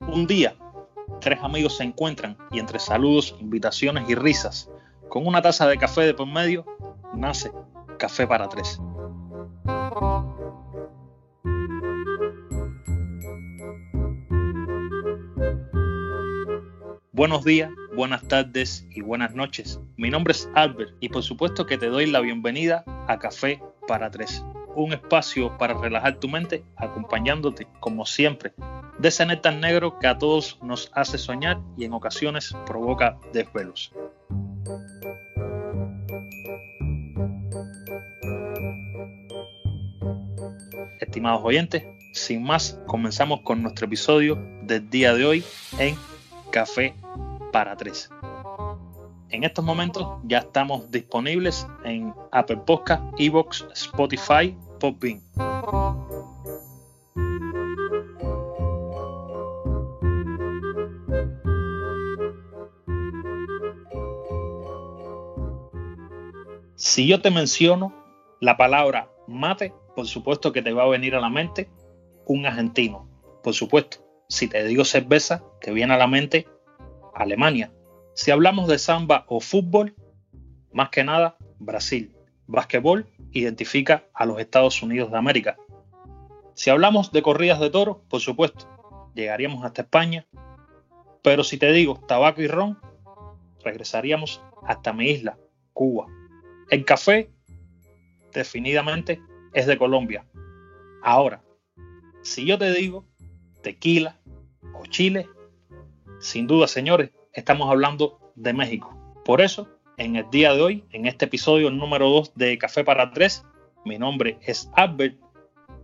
Un día, tres amigos se encuentran y entre saludos, invitaciones y risas, con una taza de café de por medio, nace Café para Tres. Buenos días, buenas tardes y buenas noches. Mi nombre es Albert y por supuesto que te doy la bienvenida a Café para Tres, un espacio para relajar tu mente acompañándote, como siempre, de ese néctar negro que a todos nos hace soñar y en ocasiones provoca desvelos. Estimados oyentes, sin más, comenzamos con nuestro episodio del día de hoy en Café para Tres. En estos momentos ya estamos disponibles en Apple Podcast, Evox, Spotify, Podbean. Si yo te menciono la palabra mate, por supuesto que te va a venir a la mente un argentino. Por supuesto, si te digo cerveza, te viene a la mente Alemania. Si hablamos de samba o fútbol, más que nada Brasil. Básquetbol identifica a los Estados Unidos de América. Si hablamos de corridas de toros, por supuesto, llegaríamos hasta España. Pero si te digo tabaco y ron, regresaríamos hasta mi isla, Cuba. El café, definitivamente, es de Colombia. Ahora, si yo te digo tequila o Chile, sin duda, señores, estamos hablando de México. Por eso, en el día de hoy, en este episodio número 2 de Café para Tres, mi nombre es Albert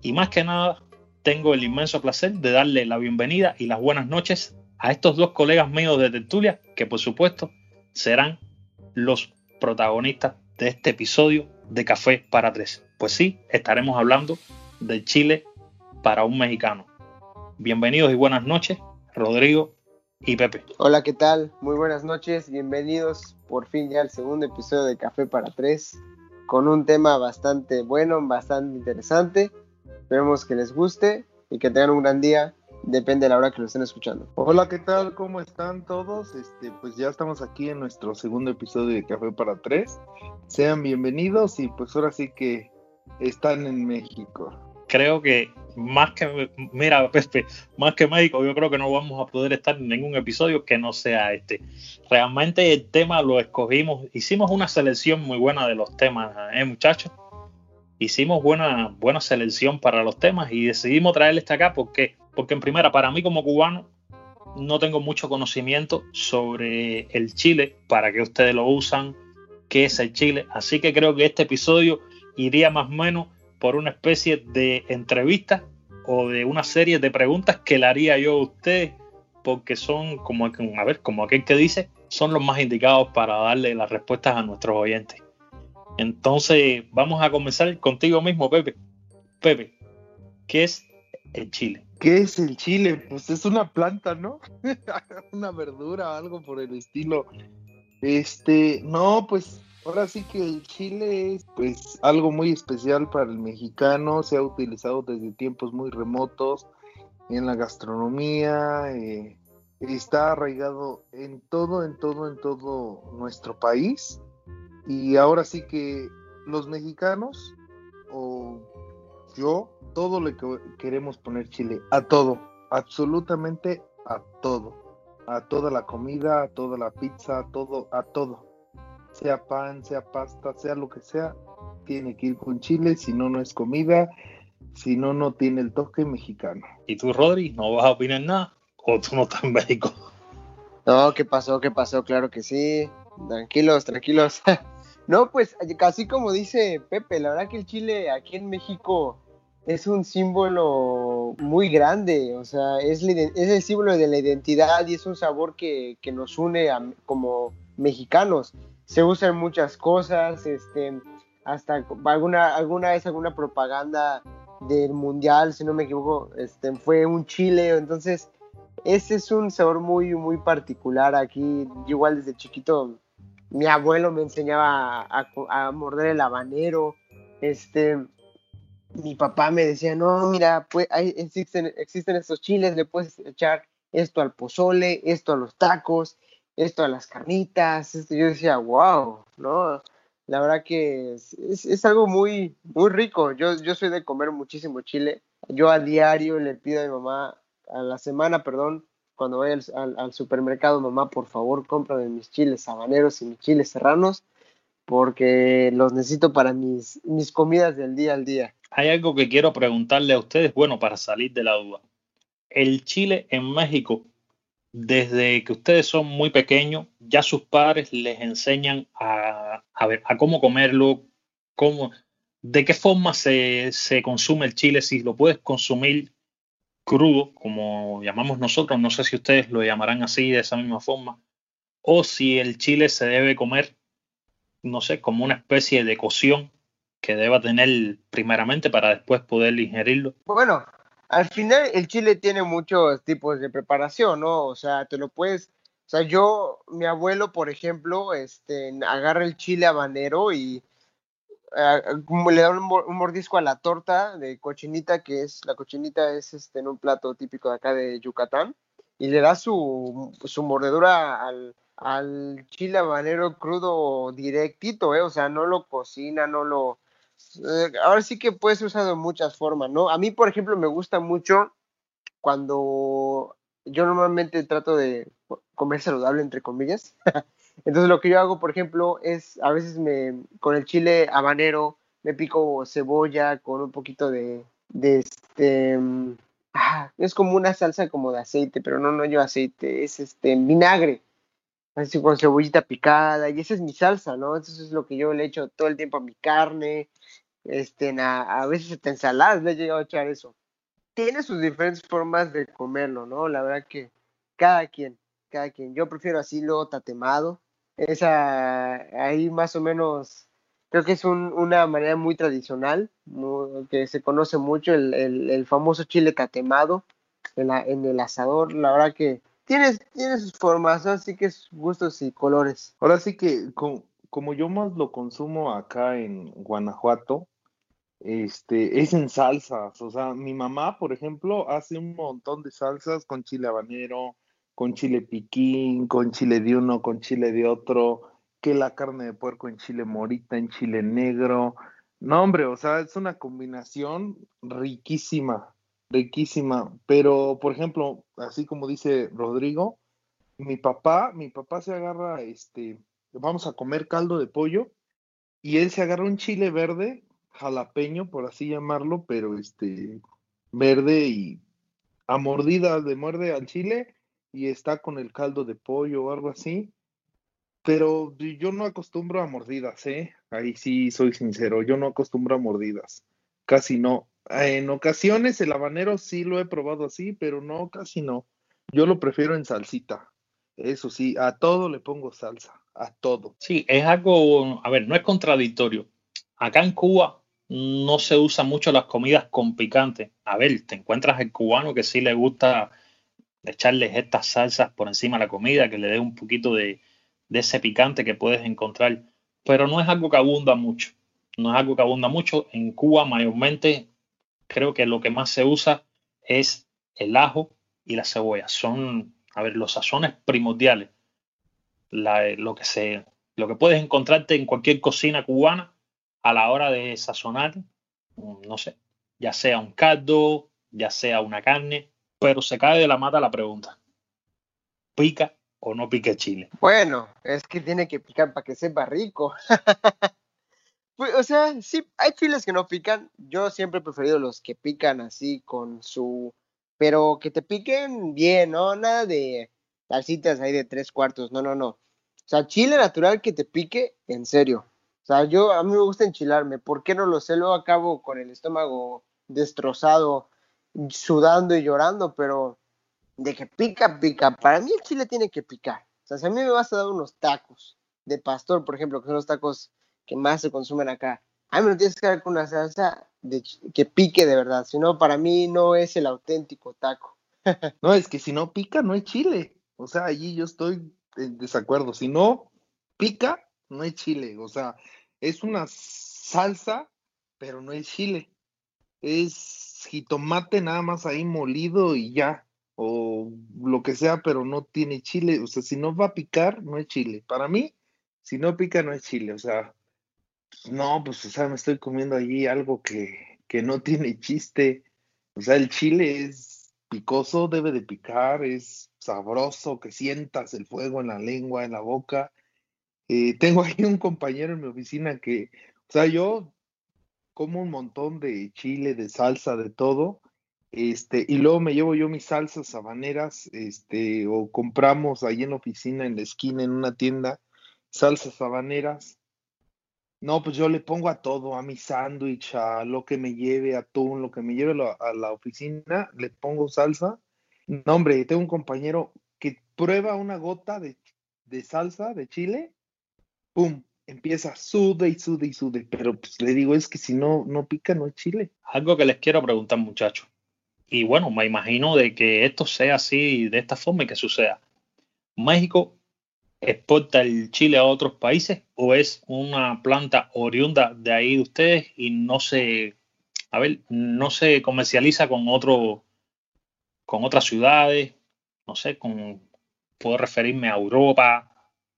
y más que nada tengo el inmenso placer de darle la bienvenida y las buenas noches a estos dos colegas míos de tertulia que por supuesto serán los protagonistas de este episodio de Café para Tres. Pues sí, estaremos hablando de Chile para un mexicano. Bienvenidos y buenas noches, Rodrigo y Pepe. Hola, ¿qué tal? Muy buenas noches, bienvenidos por fin ya al segundo episodio de Café para Tres, con un tema bastante bueno, bastante interesante. Esperemos que les guste y que tengan un gran día depende de la hora que lo estén escuchando. Hola, ¿qué tal? ¿Cómo están todos? Este, pues ya estamos aquí en nuestro segundo episodio de Café para Tres. Sean bienvenidos y pues ahora sí que están en México. Creo que más que, mira, Pepe, más que México, yo creo que no vamos a poder estar en ningún episodio que no sea este. Realmente el tema lo escogimos, hicimos una selección muy buena de los temas, ¿eh, muchachos? Hicimos buena, buena selección para los temas y decidimos traerle este acá porque porque en primera, para mí como cubano, no tengo mucho conocimiento sobre el Chile, para que ustedes lo usan, qué es el Chile. Así que creo que este episodio iría más o menos por una especie de entrevista o de una serie de preguntas que le haría yo a ustedes, porque son como, a ver, como aquel que dice, son los más indicados para darle las respuestas a nuestros oyentes. Entonces, vamos a comenzar contigo mismo, Pepe. Pepe, ¿qué es el Chile? ¿Qué es el chile? Pues es una planta, ¿no? una verdura, algo por el estilo. Este, no, pues ahora sí que el chile es pues algo muy especial para el mexicano, se ha utilizado desde tiempos muy remotos en la gastronomía, eh, está arraigado en todo, en todo, en todo nuestro país. Y ahora sí que los mexicanos, o yo, todo le queremos poner chile, a todo, absolutamente a todo, a toda la comida, a toda la pizza, a todo, a todo, sea pan, sea pasta, sea lo que sea, tiene que ir con chile, si no, no es comida, si no, no tiene el toque mexicano. ¿Y tú, Rodri, no vas a opinar nada? ¿O tú no estás en México? No, ¿qué pasó? ¿Qué pasó? Claro que sí. Tranquilos, tranquilos. no, pues casi como dice Pepe, la verdad que el chile aquí en México es un símbolo muy grande, o sea, es, el símbolo de la identidad y es un sabor que, nos une como mexicanos. Se usa en muchas cosas, este, hasta alguna, alguna vez alguna propaganda del mundial, si no me equivoco, este, fue un chile, entonces ese es un sabor muy, muy particular aquí. igual desde chiquito, mi abuelo me enseñaba a, morder el habanero, este, mi papá me decía, no, mira, pues existen, existen estos chiles, le puedes echar esto al pozole, esto a los tacos, esto a las carnitas. Yo decía, wow, ¿no? La verdad que es, algo muy, muy rico. Yo, yo soy de comer muchísimo chile. Yo a diario le pido a mi mamá, a la semana, perdón, cuando vaya al, supermercado, mamá, por favor, cómprame mis chiles habaneros y mis chiles serranos, porque los necesito para mis, mis comidas del día al día. Hay algo que quiero preguntarle a ustedes, bueno, para salir de la duda. El chile en México, desde que ustedes son muy pequeños, ya sus padres les enseñan a, ver, a cómo comerlo, cómo, de qué forma se, se consume el chile, si lo puedes consumir crudo, como llamamos nosotros, no sé si ustedes lo llamarán así de esa misma forma, o si el chile se debe comer, no sé, como una especie de cocción que deba tener primeramente para después poder ingerirlo. Bueno, al final el chile tiene muchos tipos de preparación, ¿no? O sea, te lo puedes, o sea, yo, mi abuelo, por ejemplo, este, agarra el chile habanero y le da un, mordisco a la torta de cochinita, que es, la cochinita es este, en un plato típico de acá de Yucatán, y le da su, su mordedura al, al chile habanero crudo directito, ¿eh? O sea, no lo cocina, no lo... Eh, ahora sí que puede ser usado de muchas formas, ¿no? A mí, por ejemplo, me gusta mucho cuando yo normalmente trato de comer saludable, entre comillas. Entonces lo que yo hago, por ejemplo, es a veces me con el chile habanero me pico cebolla con un poquito de, de este mm, es como una salsa como de aceite, pero no no yo aceite, es este vinagre. Así con cebollita picada y esa es mi salsa, ¿no? Eso es lo que yo le echo todo el tiempo a mi carne, este, a, a veces hasta ensaladas le he llegado a echar eso. Tiene sus diferentes formas de comerlo, ¿no? La verdad que cada quien cada quien. Yo prefiero así lo tatemado. Esa, ahí más o menos, creo que es una manera muy tradicional, que se conoce mucho, el, famoso chile tatemado en, en, el asador. La verdad que tiene, tiene sus formas, así que es gustos y colores. Ahora sí que como yo más lo consumo acá en Guanajuato, este, es en salsas. O sea, mi mamá, por ejemplo, hace un montón de salsas con chile habanero, con chile piquín, con chile de uno, con chile de otro, que la carne de puerco en chile morita, en chile negro. No, hombre, o sea, es una combinación riquísima, riquísima. Pero, por ejemplo, así como dice Rodrigo, mi papá, mi papá se agarra, este, vamos a comer caldo de pollo, y él se agarra un chile verde, jalapeño, por así llamarlo, pero este, verde y a mordidas de muerde al chile y está con el caldo de pollo o algo así. Pero yo no acostumbro a mordidas, ¿eh? Ahí sí soy sincero, yo no acostumbro a mordidas. Casi no. En ocasiones el habanero sí lo he probado así, pero no, casi no. Yo lo prefiero en salsita. Eso sí, a todo le pongo salsa, a todo. Sí, es algo, a ver, no es contradictorio. Acá en Cuba no se usan mucho las comidas con picante. A ver, te encuentras el cubano que sí le gusta echarles estas salsas por encima de la comida, que le dé un poquito de, ese picante que puedes encontrar. Pero no es algo que abunda mucho. No es algo que abunda mucho. En Cuba mayormente creo que lo que más se usa es el ajo y la cebolla. Son, a ver, los sazones primordiales. lo, que se, lo que puedes encontrarte en cualquier cocina cubana a la hora de sazonar, no sé, ya sea un caldo, ya sea una carne, pero se cae de la mata la pregunta. ¿Pica o no pica chile? Bueno, es que tiene que picar para que sepa rico. Pues, o sea, sí, hay chiles que no pican. Yo siempre he preferido los que pican así con su... Pero que te piquen bien, ¿no? Nada de salsitas ahí de tres cuartos. No, no, no. O sea, chile natural que te pique, en serio. O sea, yo a mí me gusta enchilarme. ¿Por qué no lo sé? Luego acabo con el estómago destrozado sudando y llorando, pero de que pica, pica. Para mí el chile tiene que picar. O sea, si a mí me vas a dar unos tacos de pastor, por ejemplo, que son los tacos que más se consumen acá, a mí me lo tienes que dar con una salsa que pique de verdad. Si no, para mí no es el auténtico taco. no, es que si no pica, no hay chile. O sea, allí yo estoy en desacuerdo. Si no pica, no hay chile. O sea, es una salsa, pero no hay chile. es jitomate nada más ahí molido y ya, o lo que sea, pero no tiene chile. O sea, si no va a picar, no es chile. Para mí, si no pica, no es chile. O sea, no, pues, o sea, me estoy comiendo allí algo que, que no tiene chiste. O sea, el chile es picoso, debe de picar, es sabroso, que sientas el fuego en la lengua, en la boca. Eh, tengo ahí un compañero en mi oficina que, o sea, yo como un montón de chile, de salsa, de todo, este, y luego me llevo yo mis salsas habaneras, este, o compramos ahí en la oficina, en la esquina, en una tienda, salsas habaneras. No, pues yo le pongo a todo, a mi sándwich, a lo que me lleve, atún, lo que me lleve a la oficina, le pongo salsa. No, hombre, tengo un compañero que prueba una gota de, de salsa, de chile, ¡pum! Empieza, sude y sude y sude, pero pues le digo, es que si no, no pica, no es chile. Algo que les quiero preguntar, muchachos. Y bueno, me imagino de que esto sea así, de esta forma y que suceda. México exporta el chile a otros países o es una planta oriunda de ahí de ustedes y no se, a ver, no se comercializa con otro, con otras ciudades, no sé, con, puedo referirme a Europa.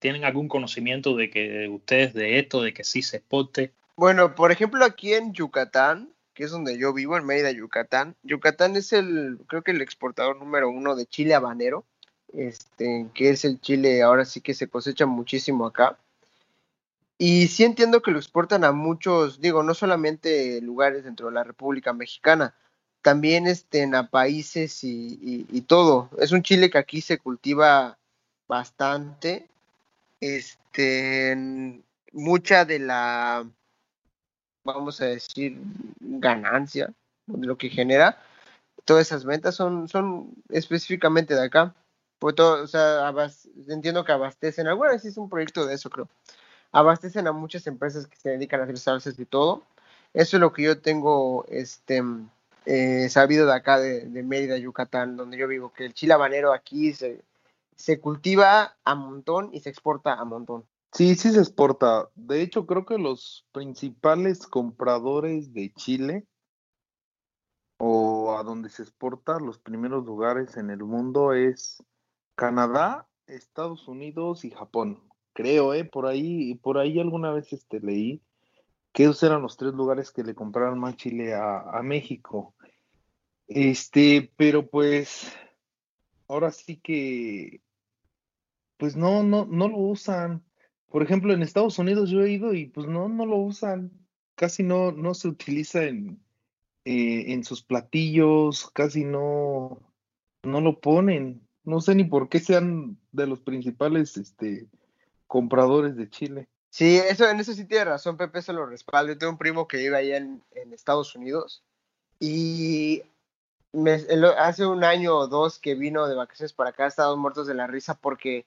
¿Tienen algún conocimiento de que ustedes de esto, de que sí se exporte? Bueno, por ejemplo, aquí en Yucatán, que es donde yo vivo, en Mérida, Yucatán. Yucatán es el, creo que el exportador número uno de chile habanero este, que es el chile, ahora sí que se cosecha muchísimo acá. Y sí entiendo que lo exportan a muchos, digo, no solamente lugares dentro de la República Mexicana, también este, a países y, todo. Es un chile que aquí se cultiva bastante. Este, mucha de la, vamos a decir, ganancia, de lo que genera, todas esas ventas son, son específicamente de acá. Pues o sea, entiendo que abastecen, alguna vez es un proyecto de eso, creo. Abastecen a muchas empresas que se dedican a hacer salsas y todo. Eso es lo que yo tengo este, eh, sabido de acá, de, Mérida, Yucatán, donde yo vivo, que el chile habanero aquí se, se cultiva a montón y se exporta a montón. Sí, sí se exporta. De hecho, creo que los principales compradores de chile o a donde se exporta los primeros lugares en el mundo es Canadá, Estados Unidos y Japón. Creo, ¿eh? Por ahí, por ahí alguna vez este, leí que esos eran los tres lugares que le compraron más chile a, México. Este, pero pues, ahora sí que, pues no, no, no lo usan. Por ejemplo, en Estados Unidos yo he ido y pues no, no lo usan. Casi no, no se utiliza en, eh, en sus platillos, casi no, no lo ponen no sé ni por qué sean de los principales este, compradores de Chile. Sí, eso, en eso sí tiene razón, Pepe se lo respalda. Yo tengo un primo que vive allá en, Estados Unidos y hace un año o dos que vino de vacaciones para acá, estaban muertos de la risa porque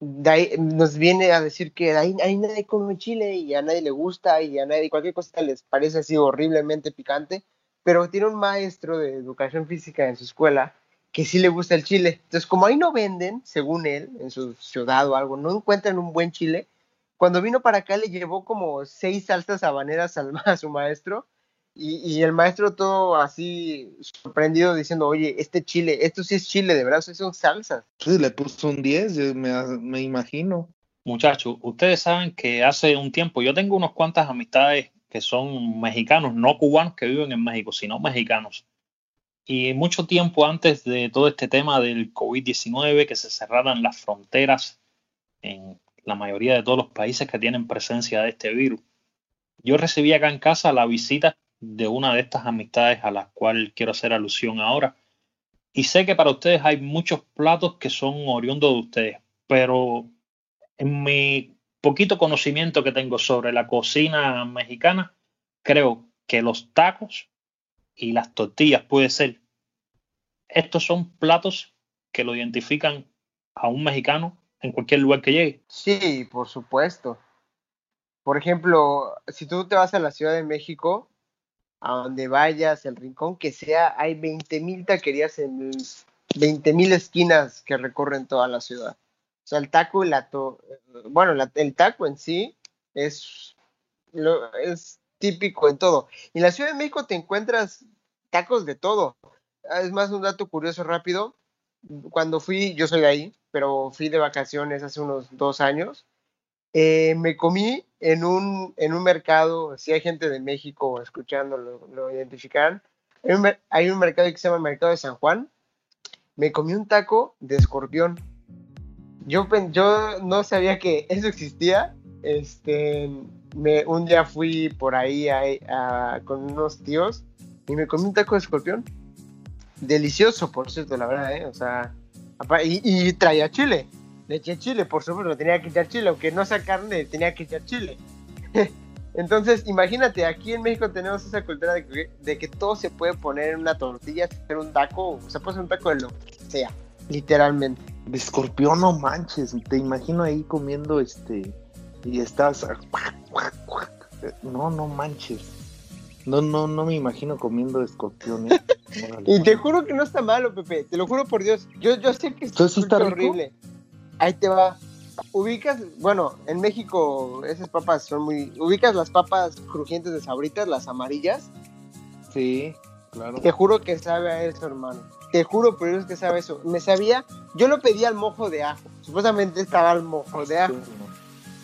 nos viene a decir que ahí, ahí, nadie come chile y a nadie le gusta y a nadie, cualquier cosa les parece así horriblemente picante, pero tiene un maestro de educación física en su escuela que sí le gusta el chile. Entonces, como ahí no venden, según él, en su ciudad o algo, no encuentran un buen chile, cuando vino para acá le llevó como seis salsas habaneras al, a su maestro y, el maestro todo así sorprendido diciendo, oye, este chile, esto sí es chile, de verdad, son salsas. Sí, le puso un 10, me, me imagino. Muchachos, ustedes saben que hace un tiempo yo tengo unos cuantas amistades que son mexicanos, no cubanos que viven en México, sino mexicanos. Y mucho tiempo antes de todo este tema del COVID-19, que se cerraran las fronteras en la mayoría de todos los países que tienen presencia de este virus, yo recibí acá en casa la visita de una de estas amistades a las cuales quiero hacer alusión ahora. Y sé que para ustedes hay muchos platos que son oriundos de ustedes, pero en mi poquito conocimiento que tengo sobre la cocina mexicana, creo que los tacos y las tortillas puede ser. Estos son platos que lo identifican a un mexicano en cualquier lugar que llegue. Sí, por supuesto. Por ejemplo, si tú te vas a la Ciudad de México, a donde vayas, el rincón que sea, hay 20 mil taquerías en 20 mil esquinas que recorren toda la ciudad. O sea, el taco y la... To bueno, el taco en sí es, es típico en todo. Y en la Ciudad de México te encuentras tacos de todo. Es más, un dato curioso rápido. Cuando fui, yo soy de ahí, pero fui de vacaciones hace unos dos años. Eh, me comí en un, en un mercado, si hay gente de México escuchando, lo, identificarán. Hay un, hay un mercado que se llama Mercado de San Juan. Me comí un taco de escorpión. Yo, yo no sabía que eso existía. Este, me, un día fui por ahí con unos tíos y me comí un taco de escorpión. Delicioso, por cierto, la verdad, ¿eh? O sea, y, y traía chile. Le eché chile, por supuesto, tenía que echar chile, aunque no sea carne, tenía que echar chile. Entonces, imagínate, aquí en México tenemos esa cultura de que, todo se puede poner en una tortilla, hacer un taco, o sea, puede ser un taco de lo que sea, literalmente. De escorpión, no manches, te imagino ahí comiendo este, y estás, no, no manches. No, no, no me imagino comiendo escorpión. ¿eh? y te juro que no está malo, Pepe, te lo juro por Dios. Yo, yo sé que es horrible. Ahí te va. Ubicas, bueno, en México esas papas son muy. ¿Ubicas las papas crujientes de sabritas, las amarillas? Sí, claro. Te juro que sabe a eso, hermano. Te juro por Dios que sabe eso. Me sabía, yo lo pedí al mojo de ajo. Supuestamente estaba al mojo de ajo.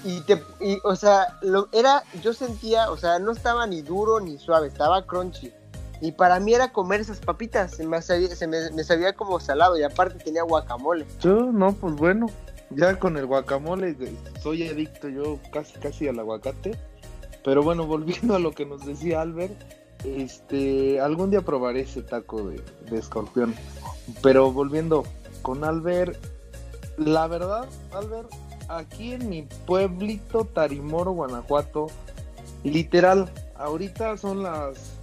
Y te, y, o sea, lo, era, yo sentía, o sea, no estaba ni duro ni suave, estaba crunchy. Y para mí era comer esas papitas, se me sabía, se me, me sabía como salado y aparte tenía guacamole. Yo, no, pues bueno, ya con el guacamole soy adicto yo casi casi al aguacate. Pero bueno, volviendo a lo que nos decía Albert, este, algún día probaré ese taco de, de escorpión. Pero volviendo con Albert, la verdad, Albert, aquí en mi pueblito Tarimoro, Guanajuato, literal, ahorita son las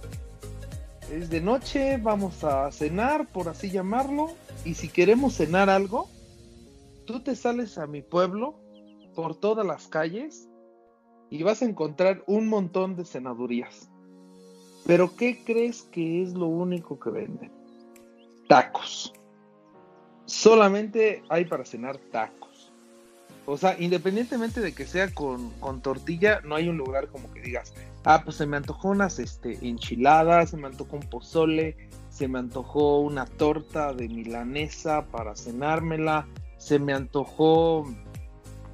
es de noche, vamos a cenar, por así llamarlo, y si queremos cenar algo, tú te sales a mi pueblo por todas las calles y vas a encontrar un montón de cenadurías. Pero ¿qué crees que es lo único que venden? Tacos. Solamente hay para cenar tacos. O sea, independientemente de que sea con, tortilla, no hay un lugar como que digas, ah, pues se me antojó unas este, enchiladas, se me antojó un pozole, se me antojó una torta de milanesa para cenármela, se me antojó.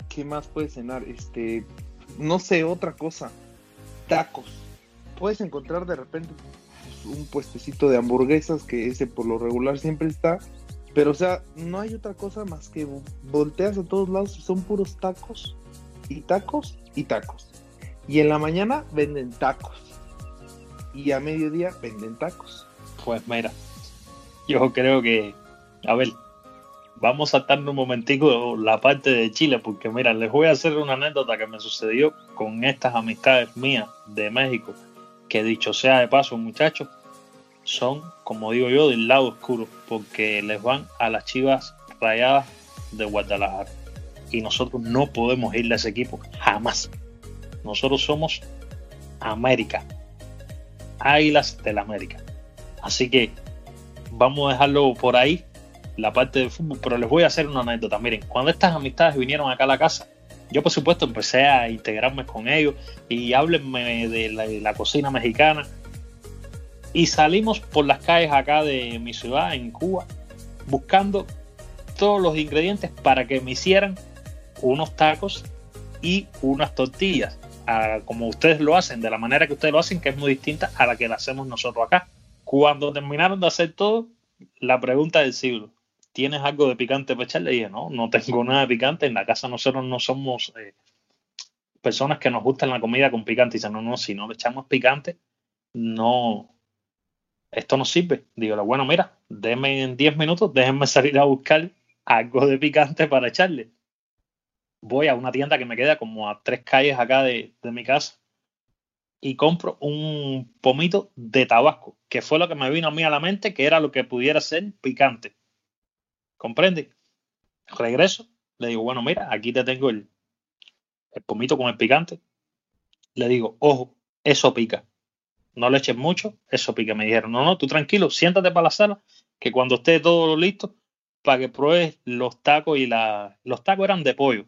¿Qué más puedes cenar? Este. No sé, otra cosa. Tacos. Puedes encontrar de repente pues, un puestecito de hamburguesas que ese por lo regular siempre está. Pero o sea, no hay otra cosa más que volteas a todos lados y son puros tacos. Y tacos y tacos. Y en la mañana venden tacos. Y a mediodía venden tacos. Pues mira, yo creo que, a ver, vamos a saltar un momentico la parte de Chile, porque mira, les voy a hacer una anécdota que me sucedió con estas amistades mías de México, que dicho sea de paso, muchachos, son, como digo yo, del lado oscuro, porque les van a las chivas rayadas de Guadalajara. Y nosotros no podemos irle a ese equipo, jamás. Nosotros somos América, Águilas del América. Así que vamos a dejarlo por ahí la parte de fútbol, pero les voy a hacer una anécdota. Miren, cuando estas amistades vinieron acá a la casa, yo por supuesto empecé a integrarme con ellos y háblenme de la, cocina mexicana. Y salimos por las calles acá de mi ciudad, en Cuba, buscando todos los ingredientes para que me hicieran unos tacos y unas tortillas, como ustedes lo hacen, de la manera que ustedes lo hacen, que es muy distinta a la que la hacemos nosotros acá. Cuando terminaron de hacer todo, la pregunta del siglo, ¿tienes algo de picante para echarle? Y dije, no, no tengo nada de picante. En la casa nosotros no somos eh, personas que nos gustan la comida con picante. Y dicen, no, no, si no le echamos picante, no, esto no sirve. Digo, bueno, mira, denme en 10 minutos, déjenme salir a buscar algo de picante para echarle. Voy a una tienda que me queda como a tres calles acá de, de mi casa y compro un pomito de tabasco, que fue lo que me vino a mí a la mente, que era lo que pudiera ser picante. ¿Comprende? Regreso, le digo, bueno, mira, aquí te tengo el, el pomito con el picante. Le digo, ojo, eso pica. No le eches mucho, eso pica. Me dijeron, no, no, tú tranquilo, siéntate para la sala, que cuando esté todo listo, para que pruebes los tacos y la... Los tacos eran de pollo.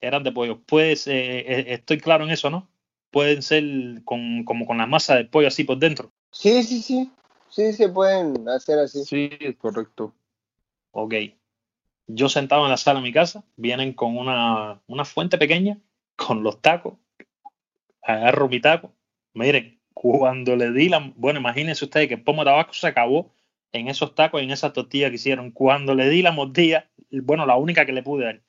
Eran de pollo. Pues eh, estoy claro en eso, ¿no? pueden ser con, como con la masa del pollo así por dentro. Sí, sí, sí. Sí, se pueden hacer así. Sí, es correcto. Ok. Yo sentado en la sala de mi casa, vienen con una, una fuente pequeña, con los tacos. Agarro mi taco. Miren, cuando le di la. Bueno, imagínense ustedes que el pomo de tabasco se acabó en esos tacos, en esas tortillas que hicieron. Cuando le di la mordida, bueno, la única que le pude dar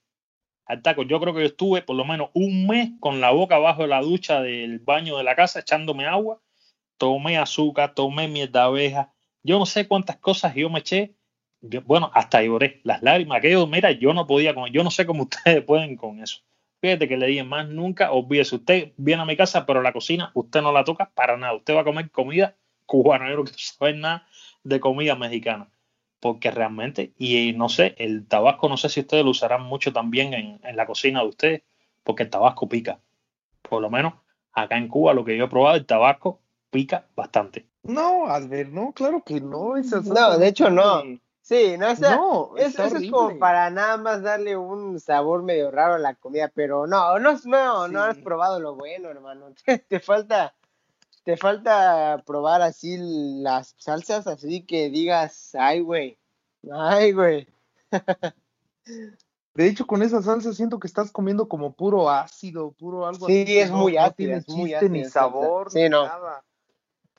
al taco, yo creo que yo estuve por lo menos un mes con la boca abajo de la ducha del baño de la casa echándome agua. Tomé azúcar, tomé miel de abeja. Yo no sé cuántas cosas yo me eché. Bueno, hasta lloré. Las lágrimas que yo, mira, yo no podía con Yo no sé cómo ustedes pueden con eso. Fíjate que le dije más nunca, olvídese, usted viene a mi casa, pero la cocina usted no la toca para nada. Usted va a comer comida cubana, yo no quiero saber nada de comida mexicana. Porque realmente, y no sé, el tabasco, no sé si ustedes lo usarán mucho también en, la cocina de ustedes, porque el tabasco pica. Por lo menos acá en Cuba, lo que yo he probado, el tabasco pica bastante. No, Albert, no, claro que no. no, de hecho no. Sí, no, o eso, es como para nada más darle un sabor medio raro a la comida, pero no, no, no, no has probado lo bueno, hermano. Te, falta, te falta probar así las salsas, así que digas, ay, güey, ay, güey. De hecho, con esa salsa siento que estás comiendo como puro ácido, puro algo sí, así. Sí, es muy ácido, es muy ácido. ni sabor, sí, no. nada.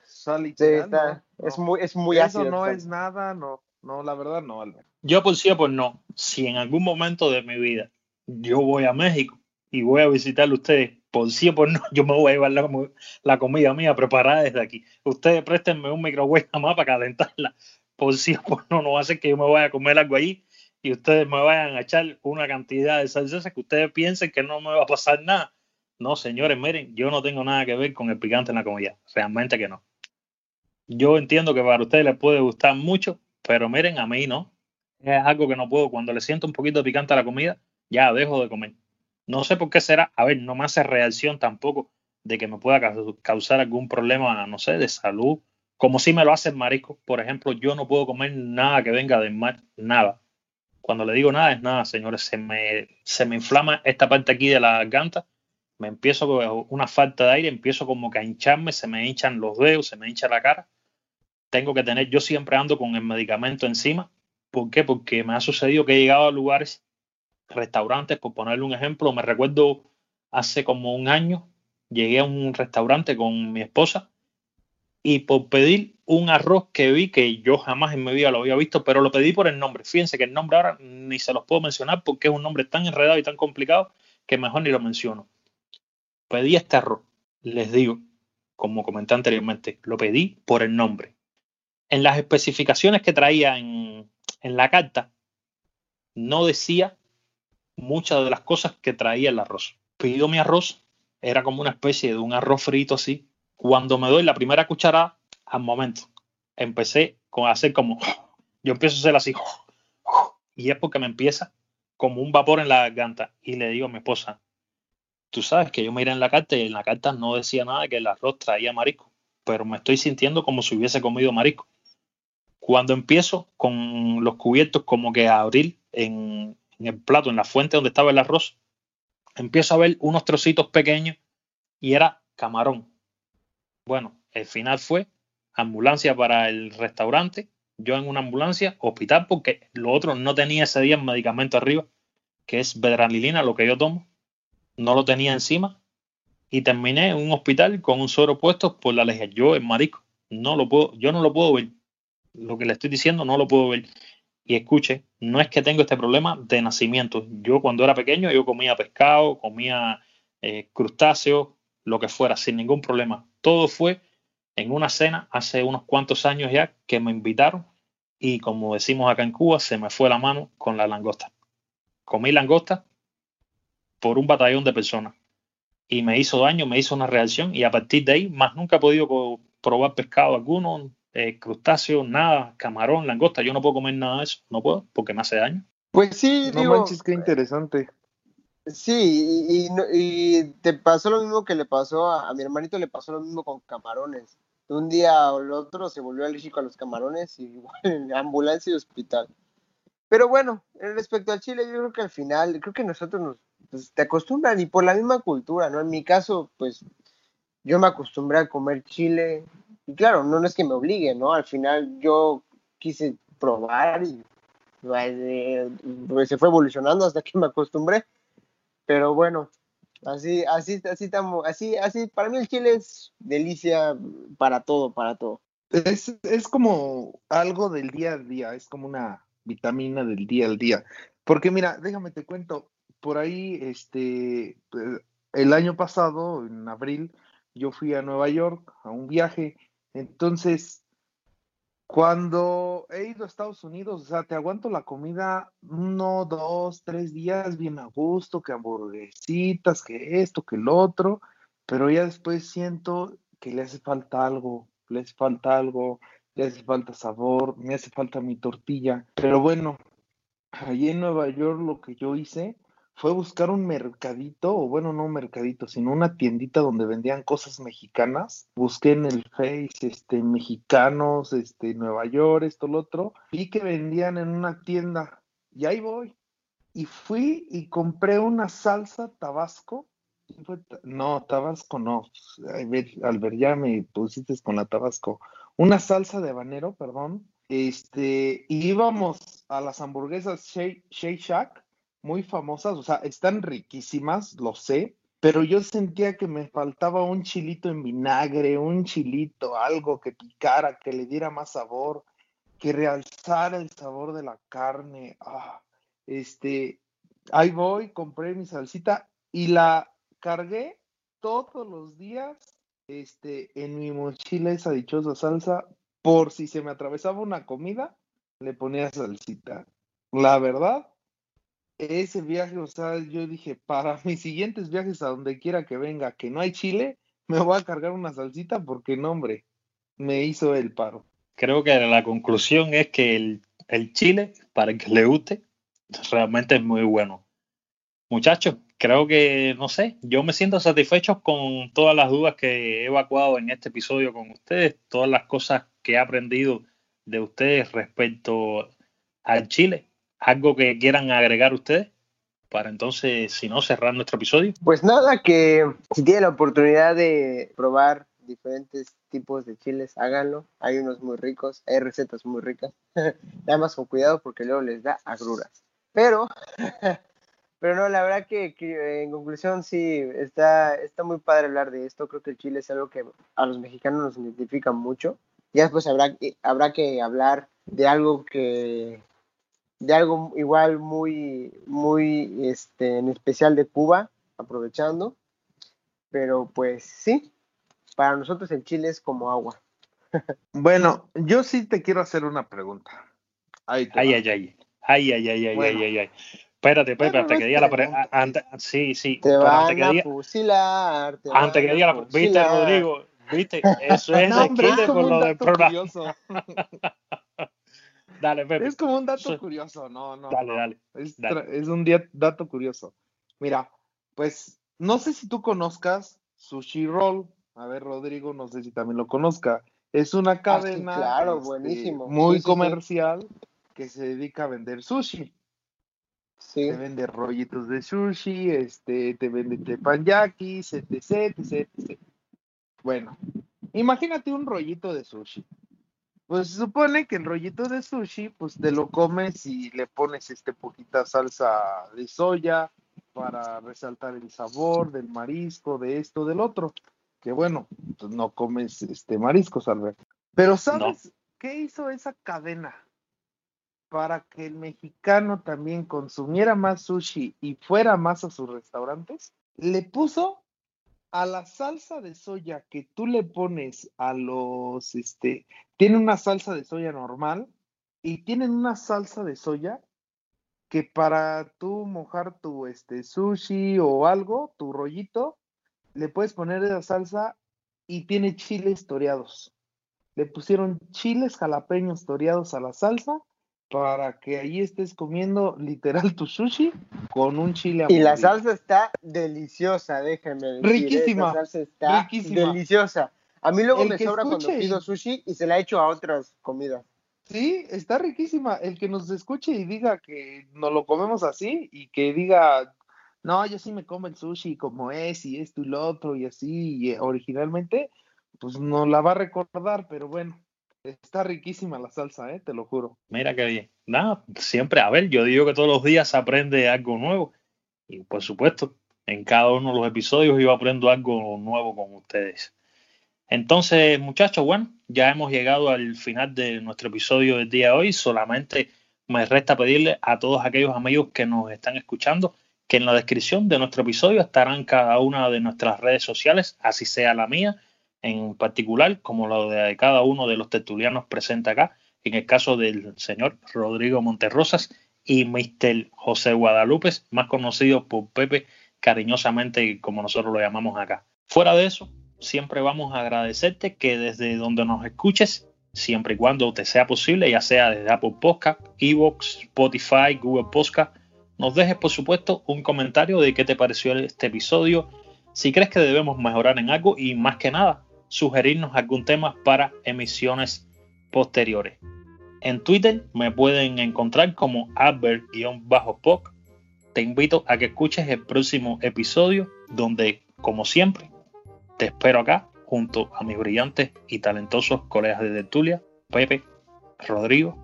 Sal y sí, está, es muy, es muy ácido. Eso no es nada, no. No, la verdad no, Albert. Yo por sí pues no. Si en algún momento de mi vida yo voy a México y voy a visitar a ustedes, por sí o por no, yo me voy a llevar la, comida mía preparada desde aquí. Ustedes préstenme un microwave más para calentarla. Por sí o por no, no va a ser que yo me vaya a comer algo ahí y ustedes me vayan a echar una cantidad de salsas que ustedes piensen que no me va a pasar nada. No, señores, miren, yo no tengo nada que ver con el picante en la comida. Realmente que no. Yo entiendo que para ustedes les puede gustar mucho, pero miren, a mí no. Es algo que no puedo. Cuando le siento un poquito picante a la comida, ya dejo de comer. No sé por qué será. A ver, no me hace reacción tampoco de que me pueda causar algún problema, no sé, de salud. Como si me lo hace el marisco. Por ejemplo, yo no puedo comer nada que venga del mar. Nada. Cuando le digo nada, es nada, señores. Se me, se me inflama esta parte aquí de la garganta. Me empiezo con una falta de aire, empiezo como que a hincharme, se me hinchan los dedos, se me hincha la cara tengo que tener, yo siempre ando con el medicamento encima. ¿Por qué? Porque me ha sucedido que he llegado a lugares, restaurantes, por ponerle un ejemplo, me recuerdo hace como un año, llegué a un restaurante con mi esposa y por pedir un arroz que vi que yo jamás en mi vida lo había visto, pero lo pedí por el nombre. Fíjense que el nombre ahora ni se los puedo mencionar porque es un nombre tan enredado y tan complicado que mejor ni lo menciono. Pedí este arroz, les digo, como comenté anteriormente, lo pedí por el nombre en las especificaciones que traía en, la carta, no decía muchas de las cosas que traía el arroz. Pidió mi arroz, era como una especie de un arroz frito así. Cuando me doy la primera cucharada, al momento, empecé a hacer como, yo empiezo a hacer así, y es porque me empieza como un vapor en la garganta. Y le digo a mi esposa, tú sabes que yo miré en la carta y en la carta no decía nada que el arroz traía marisco, pero me estoy sintiendo como si hubiese comido marisco. Cuando empiezo con los cubiertos como que a abrir en, el plato, en la fuente donde estaba el arroz, empiezo a ver unos trocitos pequeños y era camarón. Bueno, el final fue ambulancia para el restaurante, yo en una ambulancia, hospital, porque lo otro no tenía ese día el medicamento arriba, que es bedranilina, lo que yo tomo, no lo tenía encima, y terminé en un hospital con un suero puesto por la alergia. Yo, el marico, no lo puedo, yo no lo puedo ver lo que le estoy diciendo no lo puedo ver. Y escuche, no es que tengo este problema de nacimiento. Yo cuando era pequeño yo comía pescado, comía eh, crustáceos, lo que fuera, sin ningún problema. Todo fue en una cena hace unos cuantos años ya que me invitaron y como decimos acá en Cuba, se me fue la mano con la langosta. Comí langosta por un batallón de personas y me hizo daño, me hizo una reacción y a partir de ahí más nunca he podido probar pescado alguno, eh, crustáceos, nada, camarón, langosta. Yo no puedo comer nada de eso, no puedo, porque me hace daño. Pues sí, no manches, qué interesante. Sí, y, y, te pasó lo mismo que le pasó a, mi hermanito, le pasó lo mismo con camarones. un día o el otro se volvió alérgico a los camarones y igual en ambulancia y hospital. Pero bueno, respecto al chile, yo creo que al final, creo que nosotros nos pues, te acostumbran y por la misma cultura, ¿no? En mi caso, pues yo me acostumbré a comer chile. Y claro, no, es que me obligue, ¿no? Al final yo quise probar y pues, se fue evolucionando hasta que me acostumbré. Pero bueno, así, así, así, así, así, para mí el chile es delicia para todo, para todo. Es, es como algo del día a día, es como una vitamina del día al día. Porque mira, déjame te cuento, por ahí, este, eh, el año pasado, en abril, yo fui a Nueva York a un viaje. Entonces, cuando he ido a Estados Unidos, o sea, te aguanto la comida uno, dos, tres días bien a gusto, que hamburguesitas, que esto, que el otro, pero ya después siento que le hace falta algo, le hace falta algo, le hace falta sabor, me hace falta mi tortilla. Pero bueno, allí en Nueva York lo que yo hice fue buscar un mercadito, o bueno, no un mercadito, sino una tiendita donde vendían cosas mexicanas. Busqué en el Face, este, mexicanos, este, Nueva York, esto, lo otro. Vi que vendían en una tienda y ahí voy. Y fui y compré una salsa tabasco. No, tabasco no. Albert, ya me pusiste con la tabasco. Una salsa de habanero, perdón. Este, íbamos a las hamburguesas Shake Shack muy famosas, o sea, están riquísimas, lo sé, pero yo sentía que me faltaba un chilito en vinagre, un chilito, algo que picara, que le diera más sabor, que realzara el sabor de la carne. Ah, este, ahí voy, compré mi salsita y la cargué todos los días este, en mi mochila esa dichosa salsa, por si se me atravesaba una comida, le ponía salsita. La verdad, ese viaje, o sea, yo dije, para mis siguientes viajes a donde quiera que venga, que no hay chile, me voy a cargar una salsita porque no, hombre, me hizo el paro. Creo que la conclusión es que el, el chile, para el que le guste, realmente es muy bueno. Muchachos, creo que, no sé, yo me siento satisfecho con todas las dudas que he evacuado en este episodio con ustedes, todas las cosas que he aprendido de ustedes respecto al chile ¿Algo que quieran agregar ustedes? Para entonces, si no, cerrar nuestro episodio. Pues nada, que si tienen la oportunidad de probar diferentes tipos de chiles, háganlo. Hay unos muy ricos, hay recetas muy ricas. Nada más con cuidado porque luego les da agruras. Pero, pero no, la verdad que, en conclusión sí, está, está muy padre hablar de esto. Creo que el chile es algo que a los mexicanos nos identifica mucho. Ya después habrá, habrá que hablar de algo que de algo igual muy, muy, este, en especial de Cuba, aprovechando. Pero pues sí, para nosotros el chile es como agua. Bueno, yo sí te quiero hacer una pregunta. Ay, ay, ay, ay, ay, ay, ay, ay, bueno. ay, ay, Espérate, espérate, hasta no que diga la pregunta. Sí, sí. Te van antes que a diga, fusilar. Te antes que diga la pregunta. Viste, Rodrigo, viste, eso es no, hombre, de por lo del programa. Es como un dato curioso, no, no. Dale, dale. Es, un dato curioso. Mira, pues no sé si tú conozcas Sushi Roll. A ver, Rodrigo, no sé si también lo conozca. Es una ah, cadena claro, este, buenísimo. muy comercial que se dedica a vender sushi. Sí. Te vende rollitos de sushi, este, te vende tepanyakis, etc, etc, etc. Bueno, imagínate un rollito de sushi. Pues se supone que el rollito de sushi, pues te lo comes y le pones este poquita salsa de soya para resaltar el sabor del marisco, de esto, del otro. Que bueno, pues no comes este mariscos, Alberto. Pero ¿sabes qué hizo esa cadena? Para que el mexicano también consumiera más sushi y fuera más a sus restaurantes, le puso a la salsa de soya que tú le pones a los, este, tiene una salsa de soya normal y tienen una salsa de soya que para tú mojar tu este, sushi o algo, tu rollito, le puedes poner esa salsa y tiene chiles toreados. Le pusieron chiles jalapeños toreados a la salsa para que ahí estés comiendo literal tu sushi con un chile Y la salsa está deliciosa, déjenme decir. ¿eh? Riquísima. La salsa está deliciosa. A mí luego me sobra cuando pido sushi y se la echo a otras comidas. Sí, está riquísima. El que nos escuche y diga que nos lo comemos así y que diga, no, yo sí me como el sushi como es y esto y lo otro y así, y eh, originalmente, pues no la va a recordar, pero bueno, está riquísima la salsa, ¿eh? te lo juro. Mira qué bien. Nada, siempre, a ver, yo digo que todos los días se aprende algo nuevo. Y por supuesto, en cada uno de los episodios yo aprendo algo nuevo con ustedes. Entonces, muchachos, bueno, ya hemos llegado al final de nuestro episodio del día de hoy. Solamente me resta pedirle a todos aquellos amigos que nos están escuchando que en la descripción de nuestro episodio estarán cada una de nuestras redes sociales, así sea la mía en particular, como la de cada uno de los tertulianos presentes acá, en el caso del señor Rodrigo Monterrosas y Mr. José Guadalupe, más conocido por Pepe cariñosamente como nosotros lo llamamos acá. Fuera de eso, siempre vamos a agradecerte que desde donde nos escuches, siempre y cuando te sea posible, ya sea desde Apple Podcast, Evox, Spotify, Google Podcast, nos dejes por supuesto un comentario de qué te pareció este episodio, si crees que debemos mejorar en algo y más que nada, sugerirnos algún tema para emisiones posteriores. En Twitter me pueden encontrar como albert-poc. Te invito a que escuches el próximo episodio donde, como siempre, te espero acá junto a mis brillantes y talentosos colegas de tertulia, Pepe, Rodrigo,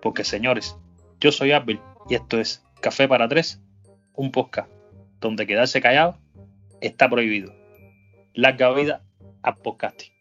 porque señores, yo soy Abel y esto es Café para Tres, un podcast donde quedarse callado está prohibido. Larga vida a podcasting.